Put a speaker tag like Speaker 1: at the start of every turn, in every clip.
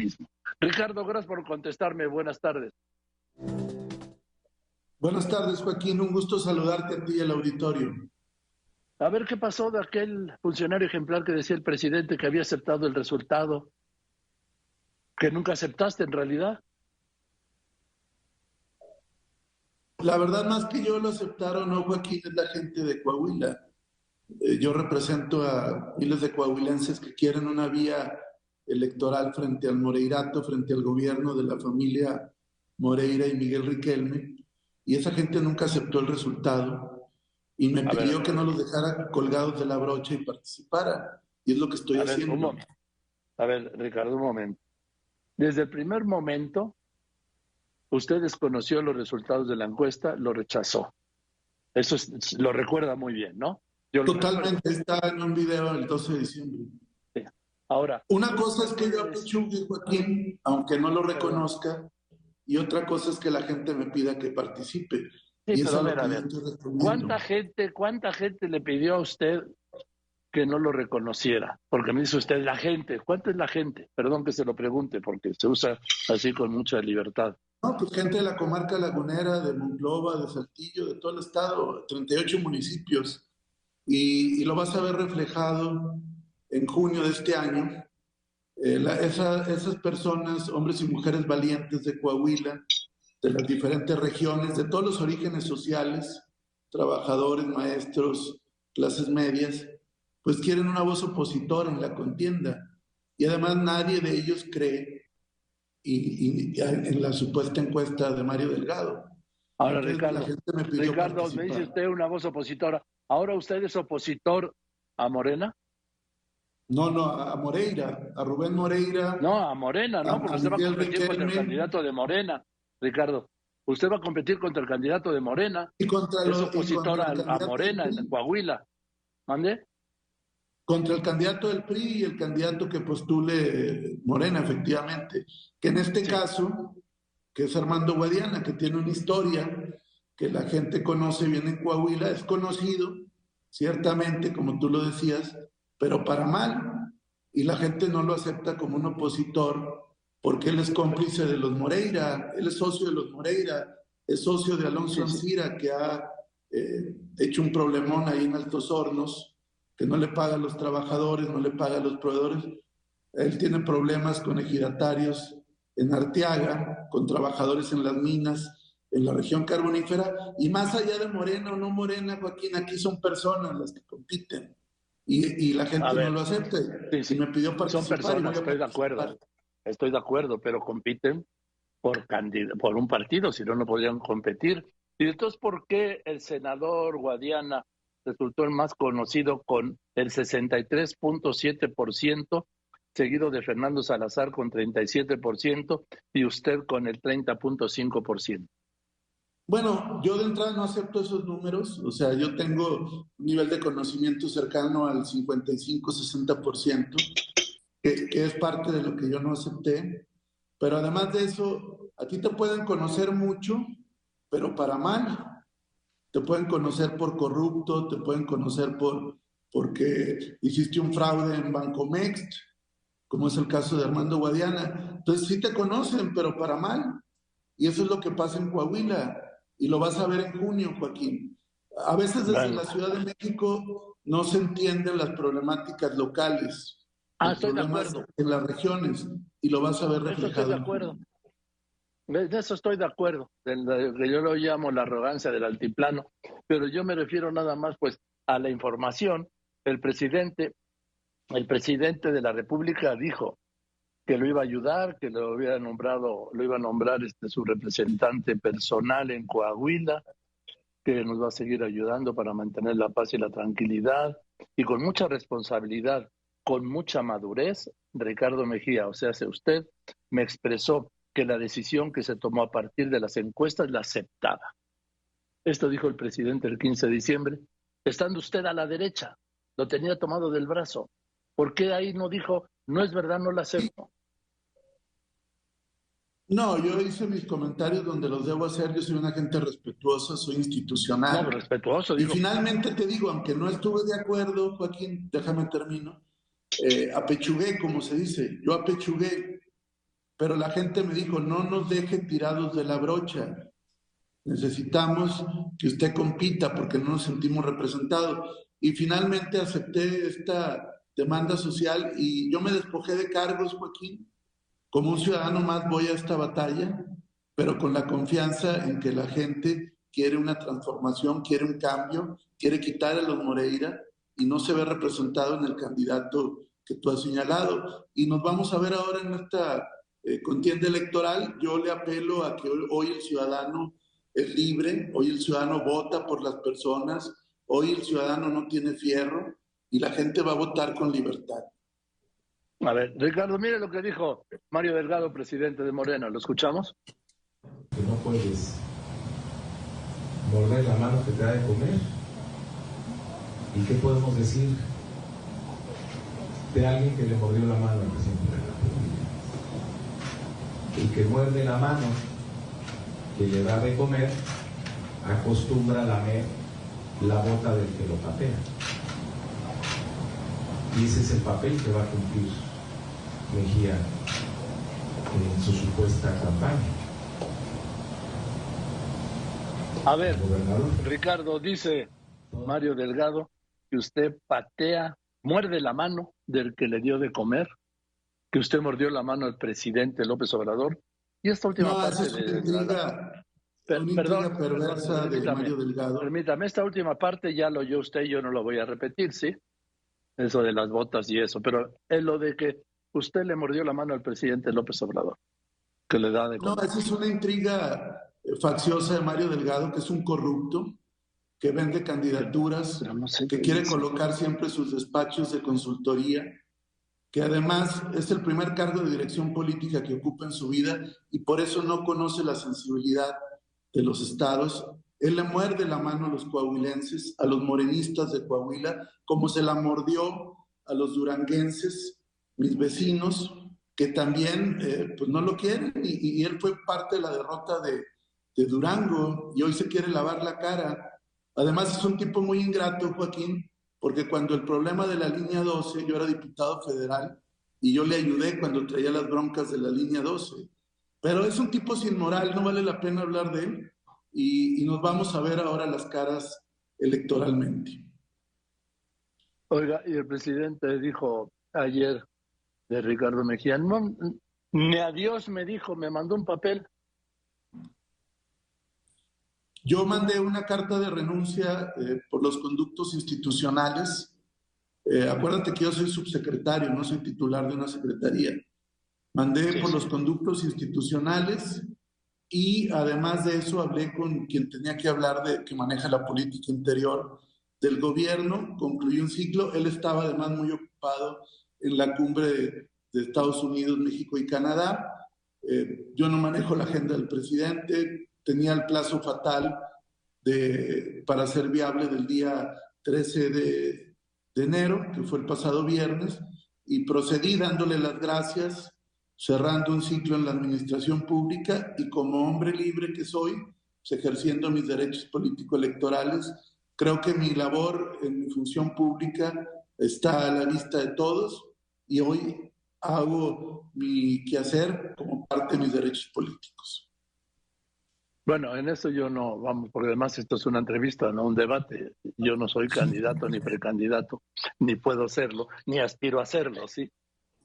Speaker 1: mismo. Ricardo, gracias por contestarme. Buenas tardes.
Speaker 2: Buenas tardes, Joaquín. Un gusto saludarte a ti y al auditorio.
Speaker 1: A ver qué pasó de aquel funcionario ejemplar que decía el presidente que había aceptado el resultado, que nunca aceptaste en realidad.
Speaker 2: La verdad, más que yo lo aceptaron, no, Joaquín, es la gente de Coahuila. Eh, yo represento a miles de coahuilenses que quieren una vía electoral frente al Moreirato, frente al gobierno de la familia Moreira y Miguel Riquelme, y esa gente nunca aceptó el resultado y me pidió que no los dejara colgados de la brocha y participara, y es lo que estoy haciendo.
Speaker 1: a ver, Ricardo, un momento. Desde el primer momento, usted desconoció los resultados de la encuesta, lo rechazó. Eso lo recuerda muy bien, ¿no?
Speaker 2: Totalmente, está en un video el 12 de diciembre.
Speaker 1: Ahora.
Speaker 2: Una cosa es que yo apechugue, Joaquín, aunque no lo reconozca, y otra cosa es que la gente me pida que participe. y eso
Speaker 1: ¿Cuánta gente, ¿Cuánta gente le pidió a usted que no lo reconociera? Porque me dice usted la gente. ¿Cuánta es la gente? Perdón que se lo pregunte, porque se usa así con mucha libertad.
Speaker 2: No, pues gente de la comarca lagunera, de Monclova, de Saltillo, de todo el estado, 38 municipios y, lo vas a ver reflejado en junio de este año. Eh, esas personas, hombres y mujeres valientes de Coahuila, de las diferentes regiones, de todos los orígenes sociales, trabajadores, maestros, clases medias, pues quieren una voz opositora en la contienda. Y además nadie de ellos cree y, en la supuesta encuesta de Mario Delgado.
Speaker 1: Ahora, Ricardo, me, Ricardo me dice usted una voz opositora. ¿Ahora usted es opositor a Morena?
Speaker 2: No, no, a Moreira, a Rubén Moreira.
Speaker 1: No, a Morena, no, porque usted va a competir contra el candidato de Morena, Ricardo. Usted va a competir contra el candidato de Morena.
Speaker 2: Y contra
Speaker 1: es opositor a, Morena en Coahuila. ¿Mande?
Speaker 2: Contra el candidato del PRI y el candidato que postule Morena, efectivamente. Que en este caso, que es Armando Guadiana, que tiene una historia que la gente conoce bien en Coahuila, es conocido, ciertamente, como tú lo decías, pero para mal. Y la gente no lo acepta como un opositor porque él es cómplice de los Moreira, él es socio de los Moreira, es socio de Alonso Ancira, que ha eh, hecho un problemón ahí en Altos Hornos, que no le paga a los trabajadores, no le paga a los proveedores. Él tiene problemas con ejidatarios en Arteaga, con trabajadores en las minas en la región carbonífera y más allá de Morena o no Morena, Joaquín, aquí son personas las que compiten y, la gente no lo acepta.
Speaker 1: Sí, me pidió participar. Son personas, estoy de acuerdo, estoy de acuerdo, pero compiten por, por un partido, si no, no podrían competir. Y entonces, ¿por qué el senador Guadiana resultó el más conocido con el 63.7%, seguido de Fernando Salazar con 37% y usted con el 30.5%?
Speaker 2: Bueno, yo de entrada no acepto esos números, o sea, yo tengo un nivel de conocimiento cercano al 55-60%, que, que es parte de lo que yo no acepté, pero además de eso, a ti te pueden conocer mucho, pero para mal. Te pueden conocer por corrupto, te pueden conocer por porque hiciste un fraude en Bancomext, como es el caso de Armando Guadiana. Entonces sí te conocen, pero para mal. Y eso es lo que pasa en Coahuila y lo vas a ver en junio, Joaquín. A veces desde la Ciudad de México no se entienden las problemáticas locales,
Speaker 1: ah, estoy de acuerdo.
Speaker 2: en las regiones, y lo vas a ver reflejado.
Speaker 1: Estoy de acuerdo. De eso estoy de acuerdo, que yo lo llamo la arrogancia del altiplano, pero yo me refiero nada más pues a la información. El presidente, el presidente de la República dijo que lo iba a ayudar, que lo había nombrado, lo iba a nombrar este su representante personal en Coahuila, que nos va a seguir ayudando para mantener la paz y la tranquilidad y con mucha responsabilidad, con mucha madurez, Ricardo Mejía, o sea, usted me expresó que la decisión que se tomó a partir de las encuestas la aceptaba. Esto dijo el presidente el 15 de diciembre, estando usted a la derecha, lo tenía tomado del brazo. ¿Por qué ahí no dijo, no es verdad, no la acepto?
Speaker 2: No, yo hice mis comentarios donde los debo hacer. Yo soy una gente respetuosa, soy institucional.
Speaker 1: No, respetuoso.
Speaker 2: Y finalmente te digo, aunque no estuve de acuerdo, Joaquín, déjame termino, eh, apechugué, como se dice. Yo apechugué pero la gente me dijo, no nos deje tirados de la brocha. Necesitamos que usted compita porque no nos sentimos representados. Y finalmente acepté esta demanda social y yo me despojé de cargos, Joaquín. Como un ciudadano más voy a esta batalla, pero con la confianza en que la gente quiere una transformación, quiere un cambio, quiere quitar a los Moreira y no se ve representado en el candidato que tú has señalado. Y nos vamos a ver ahora en esta eh, contienda electoral. Yo le apelo a que hoy el ciudadano es libre, hoy el ciudadano vota por las personas, hoy el ciudadano no tiene fierro y la gente va a votar con libertad.
Speaker 1: A ver, Ricardo, mire lo que dijo Mario Delgado, presidente de Morena. ¿Lo escuchamos?
Speaker 3: Que no puedes morder la mano que te da de comer. ¿Y qué podemos decir de alguien que le mordió la mano al presidente de la República? El que muerde la mano que le da de comer acostumbra a lamer la boca del que lo patea. Y ese es el papel que va a cumplir Mejía en su supuesta campaña.
Speaker 1: A ver, Ricardo, dice Mario Delgado que usted patea, muerde la mano del que le dio de comer, que usted mordió la mano al presidente López Obrador. Y esta última parte
Speaker 2: de... perdón, perversa de Mario Delgado.
Speaker 1: Permítame, esta última parte ya lo oyó usted, yo no lo voy a repetir, ¿sí? Eso de las botas y eso, pero es lo de que usted le mordió la mano al presidente López Obrador, que le da de
Speaker 2: No, esa es una intriga eh, facciosa de Mario Delgado, que es un corrupto, que vende candidaturas, que quiere colocar siempre sus despachos de consultoría, que además es el primer cargo de dirección política que ocupa en su vida y por eso no conoce la sensibilidad de los estados. Él le muerde la mano a los coahuilenses, a los morenistas de Coahuila, como se la mordió a los duranguenses mis vecinos, que también eh, pues no lo quieren y, él fue parte de la derrota de, de Durango y hoy se quiere lavar la cara. Además es un tipo muy ingrato, Joaquín, porque cuando el problema de la línea 12, yo era diputado federal y yo le ayudé cuando traía las broncas de la línea 12. Pero es un tipo sin moral, no vale la pena hablar de él y, y nos vamos a ver ahora las caras electoralmente.
Speaker 1: Oiga, y el presidente dijo ayer de Ricardo Mejía. No, ni a Dios me dijo, me mandó un papel.
Speaker 2: Yo mandé una carta de renuncia eh, por los conductos institucionales. Eh, acuérdate que yo soy subsecretario, no soy titular de una secretaría. Mandé por los conductos institucionales y además de eso hablé con quien tenía que hablar de que maneja la política interior del gobierno, concluyó un ciclo, él estaba además muy ocupado en la cumbre de, Estados Unidos, México y Canadá. Eh, yo no manejo la agenda del presidente, tenía el plazo fatal de, para ser viable del día 13 de, de enero, que fue el pasado viernes, y procedí dándole las gracias, cerrando un ciclo en la administración pública y como hombre libre que soy, pues, ejerciendo mis derechos político-electorales, creo que mi labor en mi función pública está a la vista de todos y hoy hago mi quehacer como parte de mis derechos políticos.
Speaker 1: Bueno, en eso yo no, vamos, porque además esto es una entrevista, no un debate. Yo no soy candidato ni precandidato, ni puedo serlo, ni aspiro a serlo, ¿sí?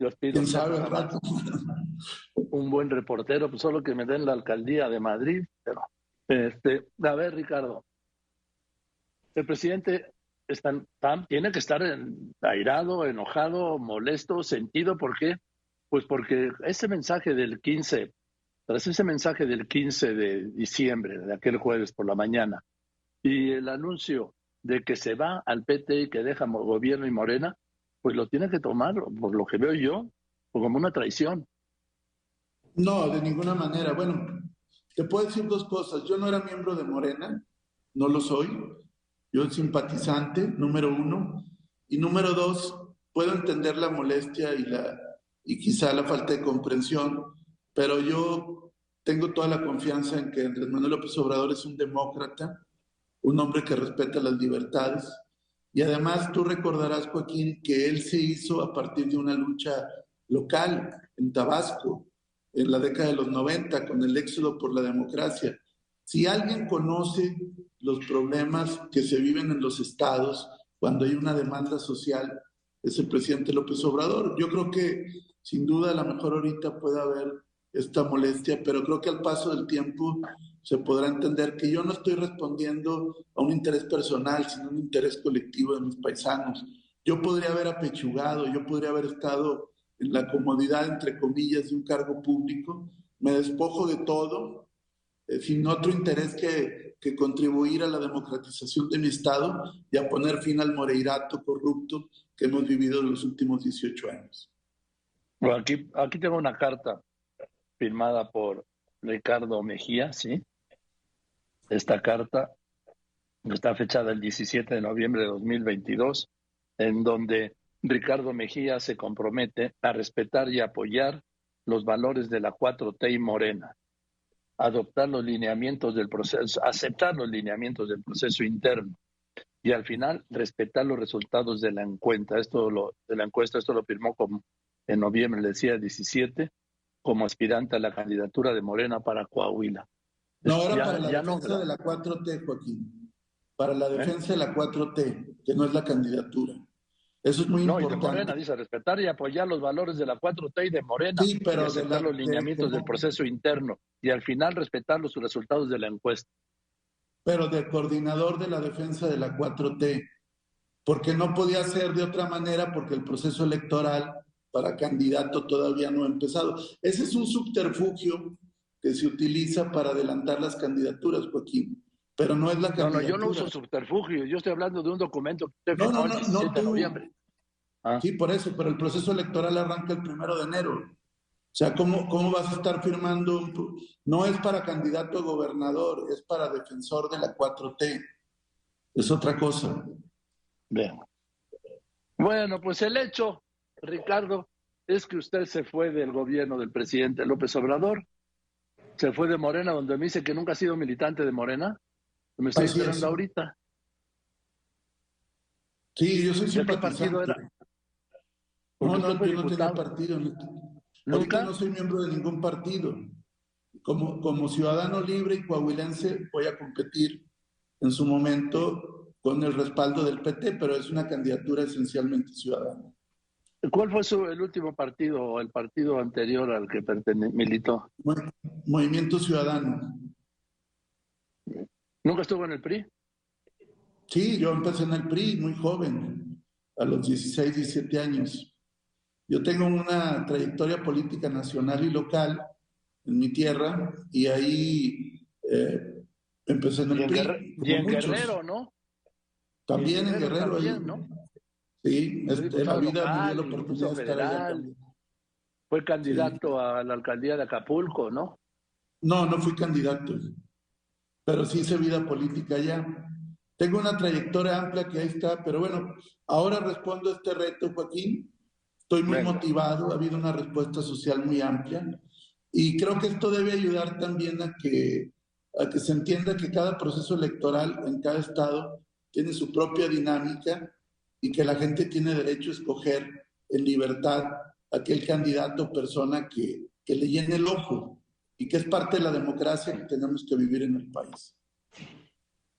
Speaker 1: Yo a un buen reportero, pues solo que me den la alcaldía de Madrid, pero este, a ver, Ricardo, el presidente tiene que estar airado, enojado, molesto, sentido. ¿Por qué? Pues porque ese mensaje del 15, tras ese mensaje del 15 de diciembre, de aquel jueves por la mañana, y el anuncio de que se va al PT y que deja gobierno y Morena, pues lo tiene que tomar, por lo que veo yo, como una traición.
Speaker 2: No, de ninguna manera. Bueno, te puedo decir dos cosas. Yo no era miembro de Morena, no lo soy. Yo simpatizante, número uno. Y número dos, puedo entender la molestia y, la, y quizá la falta de comprensión, pero yo tengo toda la confianza en que Andrés Manuel López Obrador es un demócrata, un hombre que respeta las libertades. Y además tú recordarás, Joaquín, que él se hizo a partir de una lucha local en Tabasco. en la década de los 90 con el éxodo por la democracia. Si alguien conoce los problemas que se viven en los estados cuando hay una demanda social, es el presidente López Obrador. Yo creo que sin duda a lo mejor ahorita puede haber esta molestia, pero creo que al paso del tiempo se podrá entender que yo no estoy respondiendo a un interés personal, sino un interés colectivo de mis paisanos. Yo podría haber apechugado, yo podría haber estado en la comodidad, entre comillas, de un cargo público, me despojo de todo, eh, sin otro interés que, que contribuir a la democratización de mi Estado y a poner fin al moreirato corrupto que hemos vivido en los últimos 18 años.
Speaker 1: Aquí, aquí tengo una carta firmada por Ricardo Mejía, ¿sí? Esta carta está fechada el 17 de noviembre de 2022, en donde Ricardo Mejía se compromete a respetar y apoyar los valores de la 4T y Morena, adoptar los lineamientos del proceso, aceptar los lineamientos del proceso interno y al final respetar los resultados de la encuesta. Esto lo, de la encuesta, esto lo firmó como en noviembre, le decía 17, como aspirante a la candidatura de Morena para Coahuila.
Speaker 2: No, ahora para la defensa de la 4T, Joaquín. Para la ¿Eh? defensa de la 4T, que no es la candidatura. Eso es muy no, importante.
Speaker 1: Y de Morena dice respetar y apoyar los valores de la 4T y de Morena. Sí, pero de los lineamientos del proceso interno y al final respetar los resultados de la encuesta.
Speaker 2: Pero del coordinador de la defensa de la 4T, porque no podía ser de otra manera porque el proceso electoral para candidato todavía no ha empezado. Ese es un subterfugio que se utiliza para adelantar las candidaturas, Joaquín. Pero no es la candidatura.
Speaker 1: No, no, yo no uso subterfugio. Yo estoy hablando de un documento que usted no, no, no, no, de noviembre.
Speaker 2: Ah. Sí, por eso, pero el proceso electoral arranca el primero de enero. O sea, ¿cómo, ¿cómo vas a estar firmando? No es para candidato a gobernador, es para defensor de la 4T. Es otra cosa.
Speaker 1: Bien. Bueno, pues el hecho, Ricardo, es que usted se fue del gobierno del presidente López Obrador se fue de Morena, donde me dice que nunca ha sido militante de Morena. Me estoy esperando ahorita.
Speaker 2: Sí, yo soy simpatizante. partido era? No, no, yo no tengo partido. ¿Nunca? no soy miembro de ningún partido. Como, como ciudadano libre y coahuilense voy a competir en su momento con el respaldo del PT, pero es una candidatura esencialmente ciudadana.
Speaker 1: ¿Cuál fue su, el último partido o el partido anterior al que militó?
Speaker 2: Movimiento Ciudadano.
Speaker 1: ¿Nunca estuvo en el PRI?
Speaker 2: Sí, yo empecé en el PRI muy joven, a los 16, 17 años. Yo tengo una trayectoria política nacional y local en mi tierra y ahí eh, empecé en el PRI.
Speaker 1: y en Guerrero, ¿no?
Speaker 2: También en Guerrero. También, ¿no? Sí, este, la vida la oportunidad de estar
Speaker 1: Fue candidato a la alcaldía de Acapulco, ¿no?
Speaker 2: No, no fui candidato, pero sí hice vida política allá. Tengo una trayectoria amplia que ahí está, pero bueno, ahora respondo a este reto, Joaquín. Estoy muy motivado, ha habido una respuesta social muy amplia y creo que esto debe ayudar también a que, a que se entienda que cada proceso electoral en cada estado tiene su propia dinámica y que la gente tiene derecho a escoger en libertad aquel candidato o persona que, que le llene el ojo y que es parte de la democracia que tenemos que vivir en el país.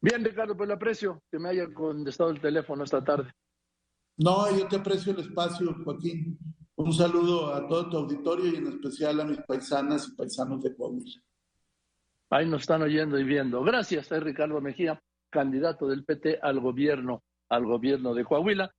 Speaker 1: Bien, Ricardo, pues le aprecio que me haya contestado el teléfono esta tarde.
Speaker 2: No, yo te aprecio el espacio, Joaquín. Un saludo a todo tu auditorio y en especial a mis paisanas y paisanos de Coahuila.
Speaker 1: Ahí nos están oyendo y viendo. Gracias, soy Ricardo Mejía, candidato del PT al gobierno al gobierno de Coahuila.